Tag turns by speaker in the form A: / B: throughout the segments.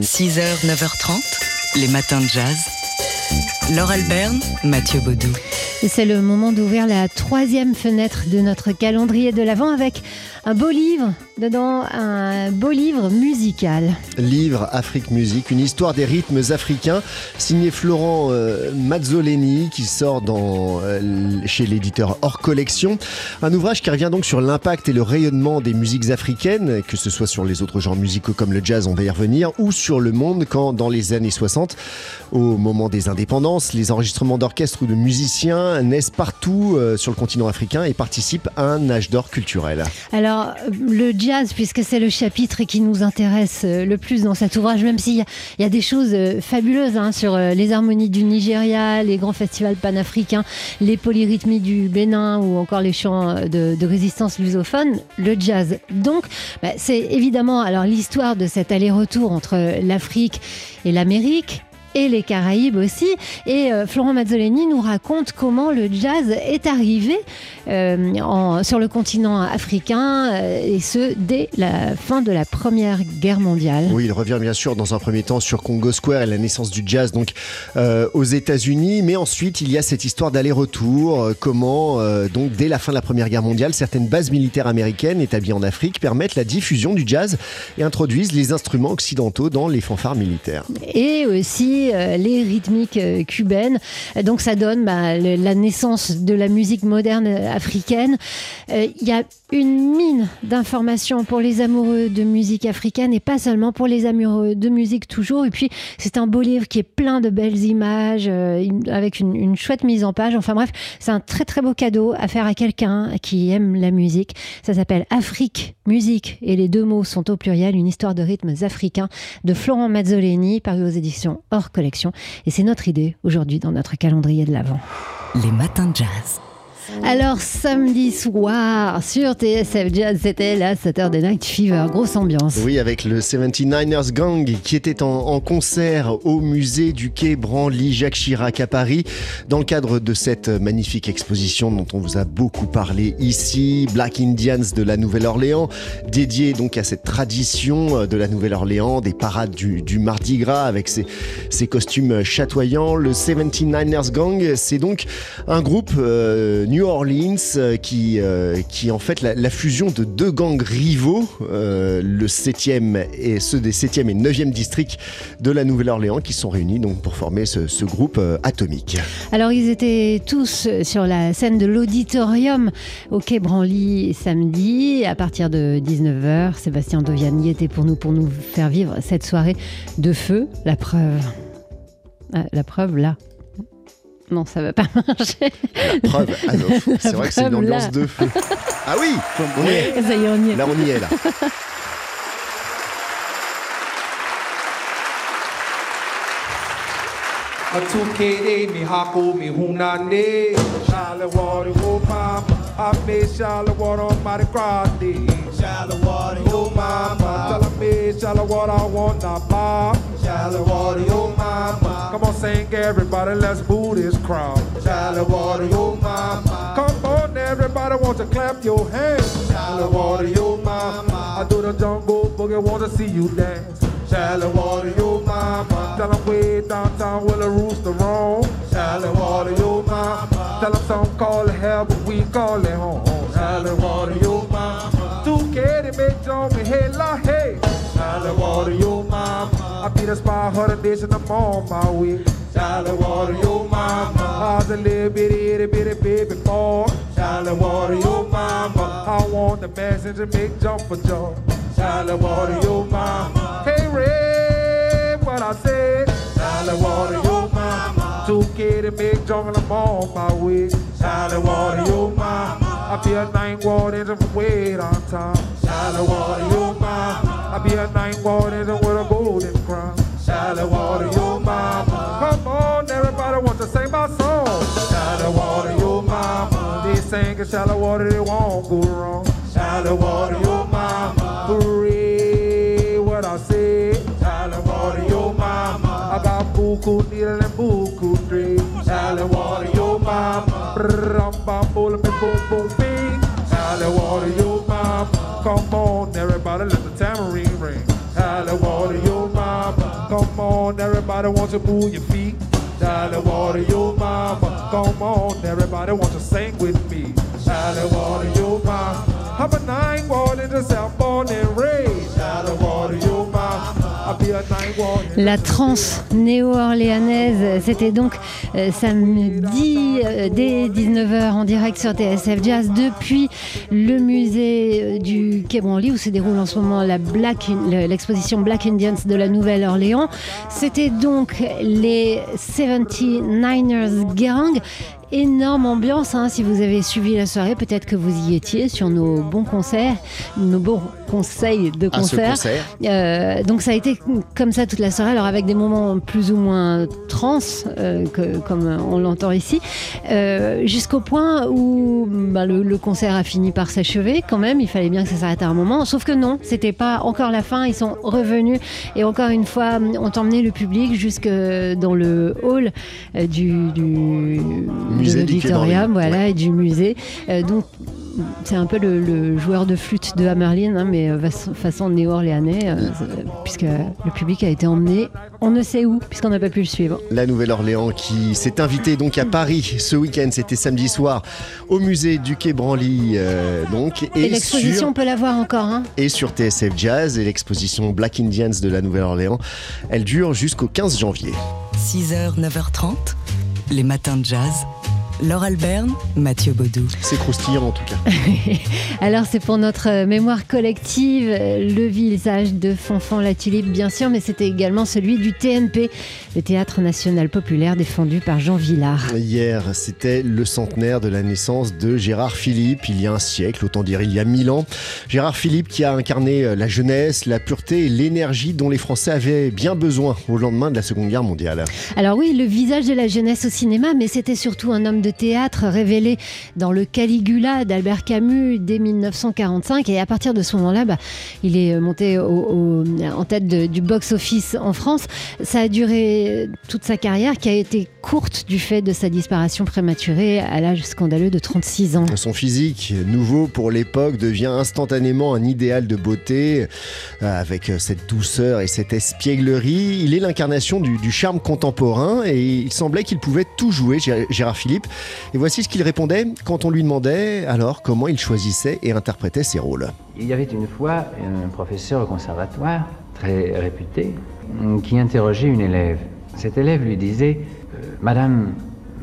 A: 6h, 9h30, les matins de jazz. Laure Alberne, Mathieu Baudou.
B: C'est le moment d'ouvrir la troisième fenêtre de notre calendrier de l'Avent avec un beau livre, dedans un beau livre musical.
C: Livre Afrique Musique, une histoire des rythmes africains, signé Florent euh, Mazzoleni, qui sort dans, euh, chez l'éditeur Hors Collection. Un ouvrage qui revient donc sur l'impact et le rayonnement des musiques africaines, que ce soit sur les autres genres musicaux comme le jazz, on va y revenir, ou sur le monde quand, dans les années 60, au moment des indépendances, les enregistrements d'orchestre ou de musiciens naissent partout euh, sur le continent africain et participent à un âge d'or culturel.
B: Alors, le jazz, puisque c'est le chapitre qui nous intéresse euh, le plus dans cet ouvrage, même s'il y, y, a des choses euh, fabuleuses hein, sur les harmonies du Nigeria, les grands festivals panafricains, les polyrythmies du Bénin ou encore les chants de, de résistance lusophone, le jazz. Donc, bah, c'est évidemment alors l'histoire de cet aller-retour entre l'Afrique et l'Amérique et les Caraïbes aussi. Et euh, Florent Mazzoleni nous raconte comment le jazz est arrivé euh, en, sur le continent africain, euh, et ce, dès la fin de la Première Guerre mondiale.
C: Oui, il revient bien sûr dans un premier temps sur Congo Square et la naissance du jazz donc euh, aux États-Unis, mais ensuite il y a cette histoire d'aller-retour, comment donc dès la fin de la Première Guerre mondiale, certaines bases militaires américaines établies en Afrique permettent la diffusion du jazz et introduisent les instruments occidentaux dans les fanfares militaires.
B: Et aussi euh, les rythmiques euh, cubaines. Donc ça donne bah, la naissance de la musique moderne africaine. Euh, Il y a une mine d'informations pour les amoureux de musique africaine et pas seulement pour les amoureux de musique toujours. Et puis c'est un beau livre qui est plein de belles images euh, avec une, une chouette mise en page. Enfin bref, c'est un très très beau cadeau à faire à quelqu'un qui aime la musique. Ça s'appelle Afrique, musique et les deux mots sont au pluriel, une histoire de rythmes africains de Florent Mazzoleni paru aux éditions Hors Collection. Et c'est notre idée aujourd'hui dans notre calendrier de l'Avent.
A: Les matins de jazz.
B: Alors samedi soir sur TSF Jazz, c'était la Saturday Night Fever, grosse ambiance.
C: Oui, avec le 79ers Gang qui était en, concert au musée du quai Branly Jacques Chirac à Paris dans le cadre de cette magnifique exposition dont on vous a beaucoup parlé ici, Black Indians de la Nouvelle-Orléans, dédiée donc à cette tradition de la Nouvelle-Orléans, des parades du, Mardi Gras avec ses, ses, costumes chatoyants. Le 79ers Gang, c'est donc un groupe euh, New Orleans euh, qui, euh, qui en fait la, fusion de deux gangs rivaux, euh, le 7e et ceux des 7e et 9e districts de la Nouvelle-Orléans qui sont réunis donc pour former ce, groupe atomique.
B: Alors ils étaient tous sur la scène de l'auditorium au Quai Branly samedi à partir de 19h. Sébastien Doviani était pour nous pour nous faire vivre cette soirée de feu, la preuve. Ah, la preuve là. Non, ça va pas marcher.
C: La preuve, ah c'est vrai que c'est une ambiance là. de feu. Ah oui, on y est.
B: Ça y est, on y est.
C: Là, on y est là.
D: Shallow water your mama. Come on, sing everybody, let's boo this crowd. Shallow water your mama. Come on, everybody, want to clap your hands. Shallow water your mama. I do the jungle boogie, want to see you dance. Shallow water your mama. Tell them way downtown where the rooster roam. Shallow water your mama. Tell them some call it hell, but we call it home. Shallow water your mama. 2K to make jump me hey la hey. Shallow water your mama. I beat a spot hard dish and I'm on my way. Shallow water, yo mama. How's a little bitty, itty bitty baby boy? Shallow water, yo mama. I want the messenger make jump for joy. Shallow water, yo mama. Hey Ray, what I said. Shallow water, yo mama. Two kid and big jungle, I'm on my way. Shallow water, yo mama. I be a nine ward engine from way downtown. Shallow water, yo mama. I be a nine ward engine with a golden crown. Shallow water, yo mama. Come on, everybody wants to sing my song. Shallow water, yo mama. They sing in shallow water, they won't go wrong. Shallow water, yo mama. Hooray, what I say. Shallow water, yo mama. I got buku needle and buku dream. Shallow water, yo mama. Rum bam boom boom boom Everybody wants to move your feet. Charlotte water, your mama. Come on, everybody wants to sing with me. Charlotte water, your mama. I'm a nine born in the south, born and raised.
B: La trance néo-orléanaise, c'était donc euh, samedi euh, dès 19h en direct sur TSF Jazz depuis le musée euh, du Quai Branly où se déroule en ce moment la Black, le- l'exposition Black Indians de la Nouvelle-Orléans. C'était donc les 79ers Gang. Énorme ambiance, hein, si vous avez suivi la soirée, peut-être que vous y étiez sur nos bons concerts, nos bons conseils de concert.
C: concert.
B: Euh, donc ça a été comme ça toute la soirée, alors avec des moments plus ou moins trans, euh, que- comme on l'entend ici, euh, jusqu'au point où bah, le, le concert a fini par s'achever quand même, il fallait bien que ça s'arrête à un moment, sauf que non, c'était pas encore la fin, ils sont revenus et encore une fois ont emmené le public jusque dans le hall du, du de
C: Musée Quai
B: l'auditorium, voilà, et du musée. Donc c'est un peu le, le joueur de flûte de Hamerlin, hein, mais euh, façon- néo-orléanais, euh, c'est- puisque le public a été emmené on ne sait où, puisqu'on n'a pas pu le suivre.
C: La Nouvelle-Orléans qui s'est invitée donc à Paris ce week-end, c'était samedi soir, au musée du Quai Branly. euh, donc,
B: Et,
C: et,
B: l'exposition,
C: sur,
B: on peut la voir encore. Hein.
C: et sur TSF Jazz. Et l'exposition Black Indians de la Nouvelle-Orléans, elle dure jusqu'au 15 janvier.
A: 6h, 9h30, les matins de jazz. Laure Alberne, Mathieu Baudou.
C: C'est croustillant en tout cas.
B: Alors c'est pour notre euh, mémoire collective, euh, le visage de Fanfan la Tulipe bien sûr, mais c'était également celui du TNP, le Théâtre National Populaire défendu par Jean Villard.
C: Hier, c'était le centenaire de la naissance de Gérard Philippe, il y a un siècle, autant dire il y a mille ans. Gérard Philippe qui a incarné euh, la jeunesse, la pureté et l'énergie dont les Français avaient bien besoin au lendemain de la Seconde Guerre mondiale.
B: Alors oui, le visage de la jeunesse au cinéma, mais c'était surtout un homme de théâtre révélé dans le Caligula d'Albert Camus dès 1945. Et à partir de ce moment-là, bah, il est monté en tête du box-office en France. Ça a duré toute sa carrière, qui a été courte du fait de sa disparition prématurée à l'âge scandaleux de 36 ans.
C: Son physique, nouveau pour l'époque, devient instantanément un idéal de beauté, euh, avec cette douceur et cette espièglerie. Il est l'incarnation du, charme contemporain et il semblait qu'il pouvait tout jouer, Gé- Gérard Philippe. Et voici ce qu'il répondait quand on lui demandait alors comment il choisissait et interprétait ses rôles.
E: Il y avait une fois un professeur au conservatoire, très réputé, qui interrogeait une élève. Cet élève lui disait euh, Madame,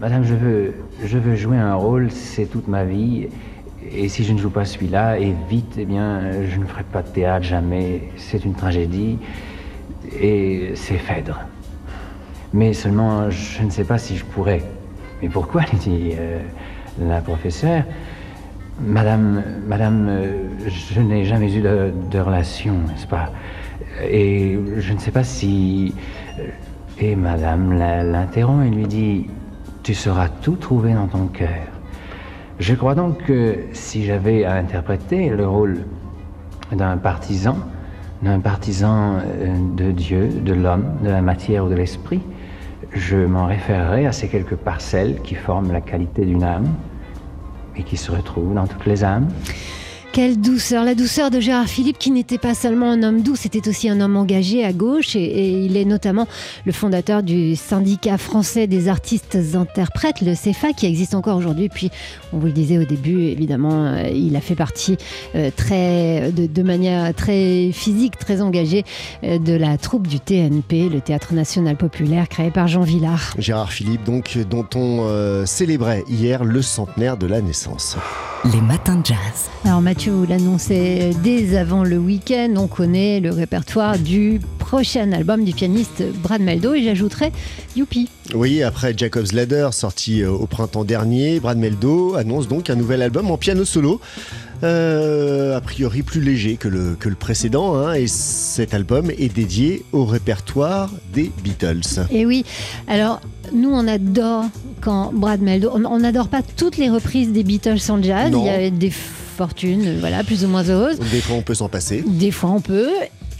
E: Madame, je veux, je veux jouer un rôle, c'est toute ma vie. Et si je ne joue pas celui-là, et vite, eh bien, je ne ferai pas de théâtre jamais. C'est une tragédie. Et c'est Phèdre. Mais seulement, je ne sais pas si je pourrais. Mais pourquoi dit euh, la professeure. Madame, Madame, euh, je n'ai jamais eu de, de relation, n'est-ce pas? Et je ne sais pas si. euh, Et Madame l'interrompt et lui dit Tu sauras tout trouver dans ton cœur. Je crois donc que si j'avais à interpréter le rôle d'un partisan, d'un partisan de Dieu, de l'homme, de la matière ou de l'esprit, je m'en référerais à ces quelques parcelles qui forment la qualité d'une âme et qui se retrouvent dans toutes les âmes.
B: Quelle douceur, la douceur de Gérard Philippe qui n'était pas seulement un homme doux, c'était aussi un homme engagé à gauche et, et il est notamment le fondateur du syndicat français des artistes interprètes, le CEFA, qui existe encore aujourd'hui. Puis, on vous le disait au début, évidemment, euh, il a fait partie euh, très, de, de manière très physique, très engagée euh, de la troupe du TNP, le Théâtre National Populaire, créé par Jean Villard.
C: Gérard Philippe, donc, dont on euh, célébrait hier le centenaire de la naissance.
A: Les matins de jazz.
B: Alors Mathieu vous l'annonçait dès avant le week-end, on connaît le répertoire du prochain album du pianiste Brad Meldo et j'ajouterais Youpi.
C: Oui, après Jacob's Ladder, sorti euh, au printemps dernier, Brad Meldo annonce donc un nouvel album en piano solo. euh, a priori plus léger que le, que le précédent, hein, et cet album est dédié au répertoire des Beatles.
B: Et oui, alors nous on adore quand Brad Meldo, on n'adore pas toutes les reprises des Beatles en jazz,
C: Non.
B: il y a des fortunes, voilà, plus ou moins heureuses.
C: Des fois on peut s'en passer.
B: Des fois on peut.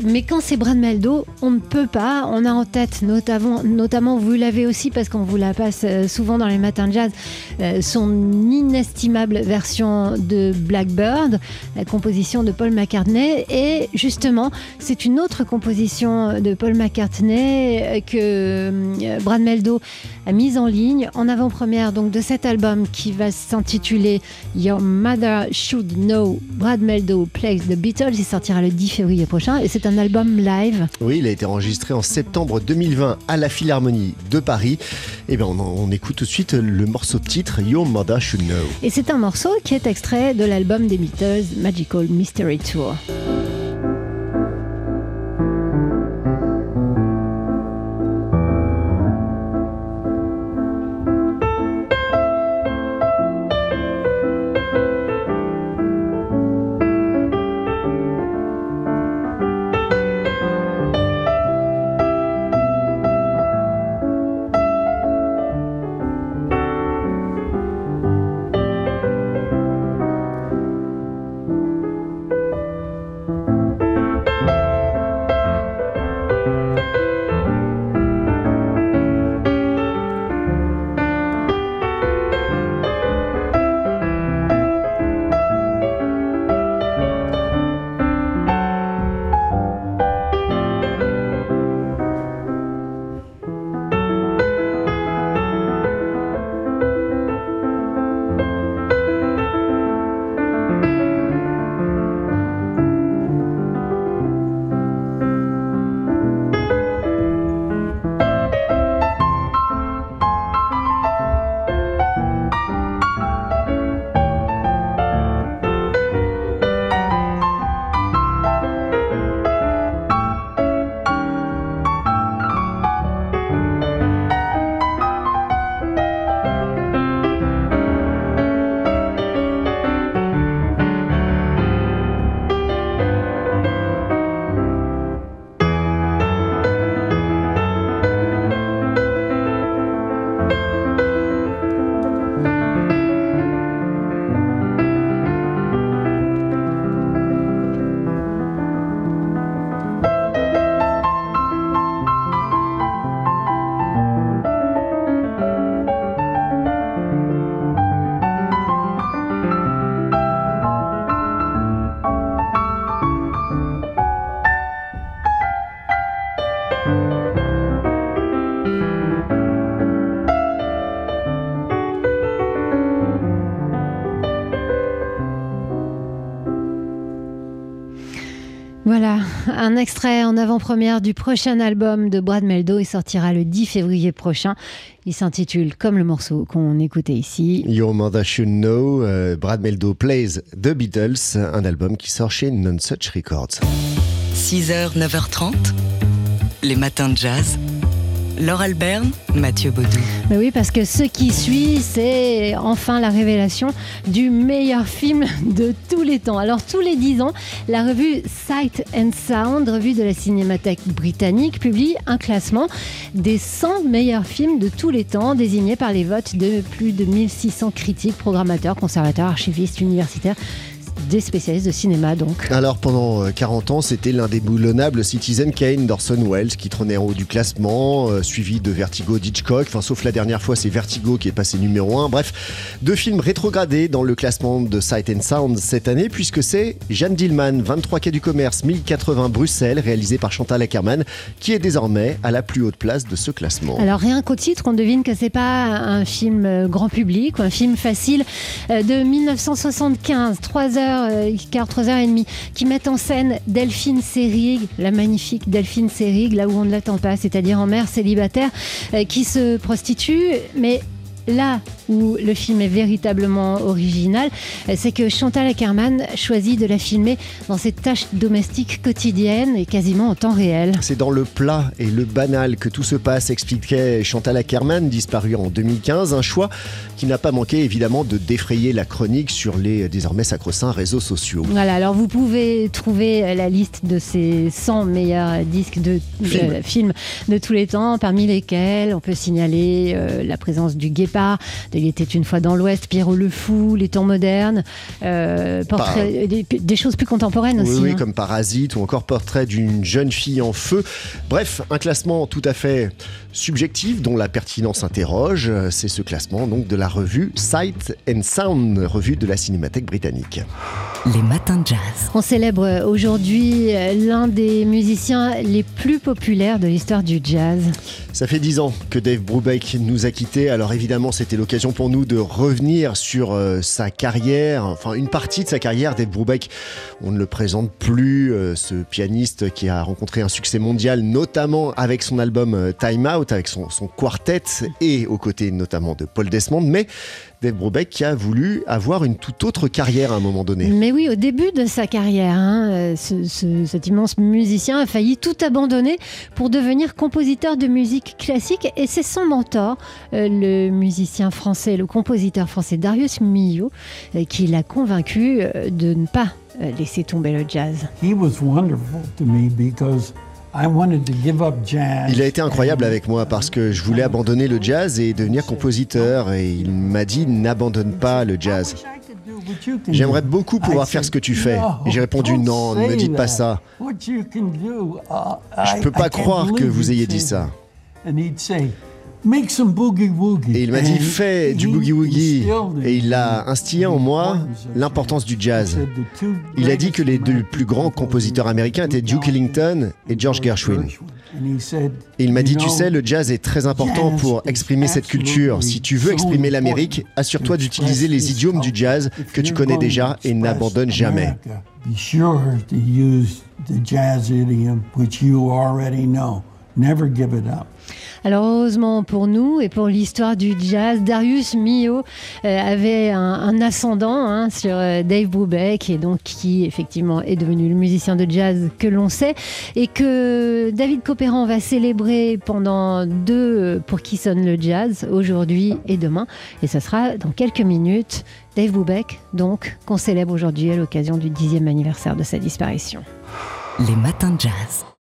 B: Mais quand c'est Brad Meldo, on ne peut pas. On a en tête, notamment, vous l'avez aussi parce qu'on vous la passe euh, souvent dans les matins de jazz, euh, son inestimable version de Blackbird, la composition de Paul McCartney. Et justement, c'est une autre composition de Paul McCartney euh, que Brad Meldo a mise en ligne en avant-première donc de cet album qui va s'intituler Your Mother Should Know. Brad Meldo plays the Beatles. Il sortira le 10 février prochain et c'est un album live.
C: Oui, il a été enregistré en septembre 2020 à la Philharmonie de Paris. Et eh bien, on, on écoute tout de suite le morceau de titre Your Mother Should Know.
B: Et c'est un morceau qui est extrait de l'album des Beatles Magical Mystery Tour. Extrait en avant-première du prochain album de Brad Meldo. Il sortira le 10 février prochain. Il s'intitule comme le morceau qu'on écoutait ici.
C: Your Mother Should Know, euh, Brad Meldo Plays The Beatles, un album qui sort chez Non Such Records.
A: 6h, 9h30, les matins de jazz. Laure Alberne, Mathieu Baudou.
B: Mais oui, parce que ce qui suit, c'est enfin la révélation du meilleur film de tous les temps. Alors, tous les 10 ans, la revue Sight and Sound, revue de la Cinémathèque britannique, publie un classement des 100 meilleurs films de tous les temps, désignés par les votes de plus de 1600 critiques, programmateurs, conservateurs, archivistes, universitaires des spécialistes de cinéma donc.
C: Alors pendant 40 euh, ans, c'était l'indéboulonnable Citizen Kane d'Orson Welles qui trônait en haut du classement, euh, suivi de Vertigo d'Hitchcock. Enfin, sauf la dernière fois, c'est Vertigo qui est passé numéro 1. Bref, deux films rétrogradés dans le classement de Sight and Sound cette année, puisque c'est Jeanne Dillman, 23 quai du commerce, 1080 Bruxelles, réalisé par Chantal Ackerman, qui est désormais à la plus haute place de ce classement.
B: Alors rien qu'au titre, on devine que c'est pas un film euh, grand public ou un film facile de 1975, 3 heures 3h15, 3h30, qui mettent en scène Delphine Seyrig, la magnifique Delphine Seyrig, là où on ne l'attend pas, c'est-à-dire en mère célibataire, euh, qui se prostitue, mais là où le film est véritablement original, c'est que Chantal Ackerman choisit de la filmer dans ses tâches domestiques quotidiennes et quasiment en temps réel.
C: C'est dans le plat et le banal que tout se passe, expliquait Chantal Ackerman, disparue en 2015. Un choix qui n'a pas manqué évidemment de défrayer la chronique sur les désormais sacro-saints réseaux sociaux.
B: Voilà, alors vous pouvez trouver la liste de ces 100 meilleurs disques de films de, tous les temps, parmi lesquels on peut signaler euh, la présence du guépard de Il était une fois dans l'Ouest, Pierrot le Fou, Les temps modernes, euh, portrait, des, des choses plus contemporaines
C: Oui,
B: aussi.
C: oui,
B: hein.
C: comme Parasite ou encore Portrait d'une jeune fille en feu. Bref, un classement tout à fait subjectif dont la pertinence interroge. C'est ce classement donc de la revue Sight and Sound, revue de la Cinémathèque britannique.
A: Les matins de jazz.
B: On célèbre aujourd'hui euh, l'un des musiciens les plus populaires de l'histoire du jazz.
C: Ça fait dix ans que Dave Brubeck nous a quittés, alors évidemment c'était l'occasion pour nous de revenir sur euh, sa carrière, enfin une partie de sa carrière. Dave Brubeck, on ne le présente plus, euh, ce pianiste qui a rencontré un succès mondial, notamment avec son album euh, Time Out, avec son, son quartet et aux côtés notamment de Paul Desmond, mais Dave Brubeck qui a voulu avoir une toute autre carrière à un moment donné.
B: Mais oui, au début de sa carrière, hein, euh, ce- ce- cet immense musicien a failli tout abandonner pour devenir compositeur de musique classique. Et c'est son mentor, euh, le musicien français, le compositeur français Darius Milhaud, euh, qui l'a convaincu de ne pas laisser tomber le jazz.
F: He was wonderful to me because I wanted to give up jazz.
C: Il a été incroyable avec moi parce que je voulais abandonner le jazz et devenir compositeur et il m'a dit n'abonne pas le jazz. J'aimerais beaucoup pouvoir faire ce que tu fais. Et j'ai répondu non, ne me dites pas ça. Je peux pas croire que vous ayez dit ça. Et il m'a dit fais du boogie-woogie. Et il a instillé en moi l'importance du jazz. Il a dit que les deux plus grands compositeurs américains étaient Duke Ellington et George Gershwin. Et il m'a dit, tu sais, le jazz est très important pour exprimer cette culture. Si tu veux exprimer l'Amérique, assure-toi d'utiliser les idiomes du jazz que tu connais déjà et n'abandonne jamais.
B: Alors heureusement pour nous et pour l'histoire du jazz, Darius Milhaud euh, avait un, ascendant hein, sur euh, Dave Brubeck et donc qui effectivement est devenu le musicien de jazz que l'on sait et que David Copéran va célébrer pendant deux euh, pour qui sonne le jazz aujourd'hui et demain et ça sera dans quelques minutes. Dave Brubeck donc qu'on célèbre aujourd'hui à l'occasion du dixième anniversaire de sa disparition.
A: Les matins de jazz.